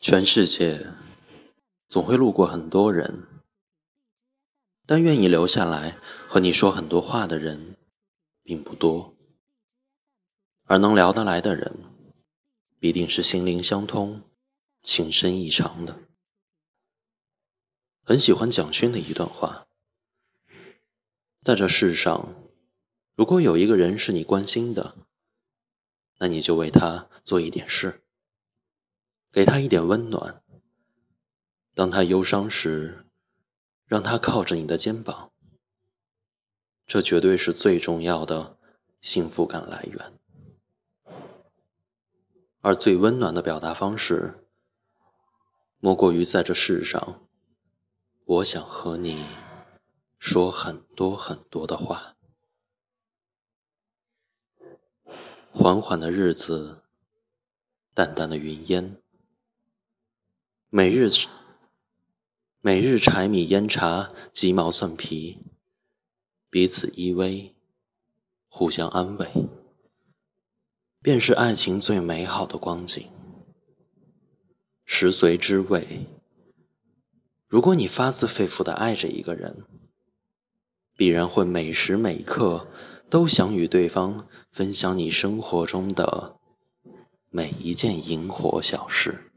全世界总会路过很多人，但愿意留下来和你说很多话的人并不多。而能聊得来的人，必定是心灵相通、情深意长的。很喜欢蒋勋的一段话：在这世上，如果有一个人是你关心的，那你就为他做一点事。给他一点温暖。当他忧伤时，让他靠着你的肩膀。这绝对是最重要的幸福感来源。而最温暖的表达方式，莫过于在这世上，我想和你说很多很多的话。缓缓的日子，淡淡的云烟。每日每日柴米烟茶鸡毛蒜皮，彼此依偎，互相安慰，便是爱情最美好的光景。食髓知味。如果你发自肺腑的爱着一个人，必然会每时每刻都想与对方分享你生活中的每一件萤火小事。